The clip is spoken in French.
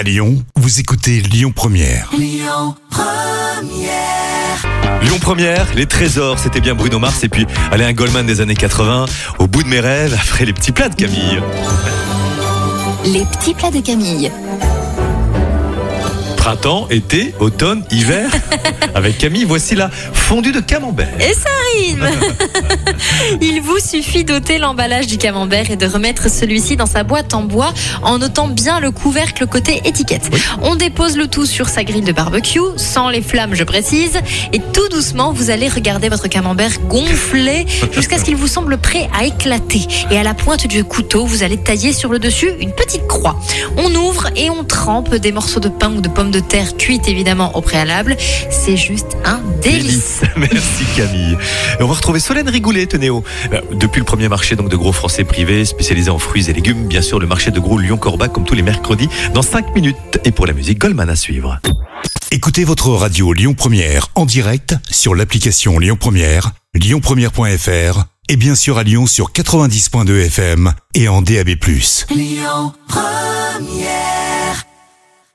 À Lyon, vous écoutez Lyon Première. Lyon Première, les trésors, c'était bien Bruno Mars et puis Alain Goldman des années 80, au bout de mes rêves, après les petits plats de Camille. Les petits plats de Camille. Printemps, été, automne, hiver. Avec Camille, voici la fondue de camembert. Et ça rime Il vous suffit d'ôter l'emballage du camembert et de remettre celui-ci dans sa boîte en bois en notant bien le couvercle côté étiquette. On dépose le tout sur sa grille de barbecue, sans les flammes je précise, et tout doucement vous allez regarder votre camembert gonfler jusqu'à ce qu'il vous semble prêt à éclater. Et à la pointe du couteau, vous allez tailler sur le dessus une petite croix. On ouvre et on trempe des morceaux de pain ou de pommes de terre cuites évidemment au préalable. C'est juste un délice. Merci Camille. Et on va retrouver Solène Rigoulet, tenez au. euh, Depuis le premier marché donc de gros français privés spécialisé en fruits et légumes, bien sûr le marché de gros Lyon-Corbac comme tous les mercredis dans 5 minutes. Et pour la musique, Goldman à suivre. Écoutez votre radio Lyon Première en direct sur l'application Lyon Première, lyonpremière.fr et bien sûr à Lyon sur 90.2 FM et en DAB+. Lyon Première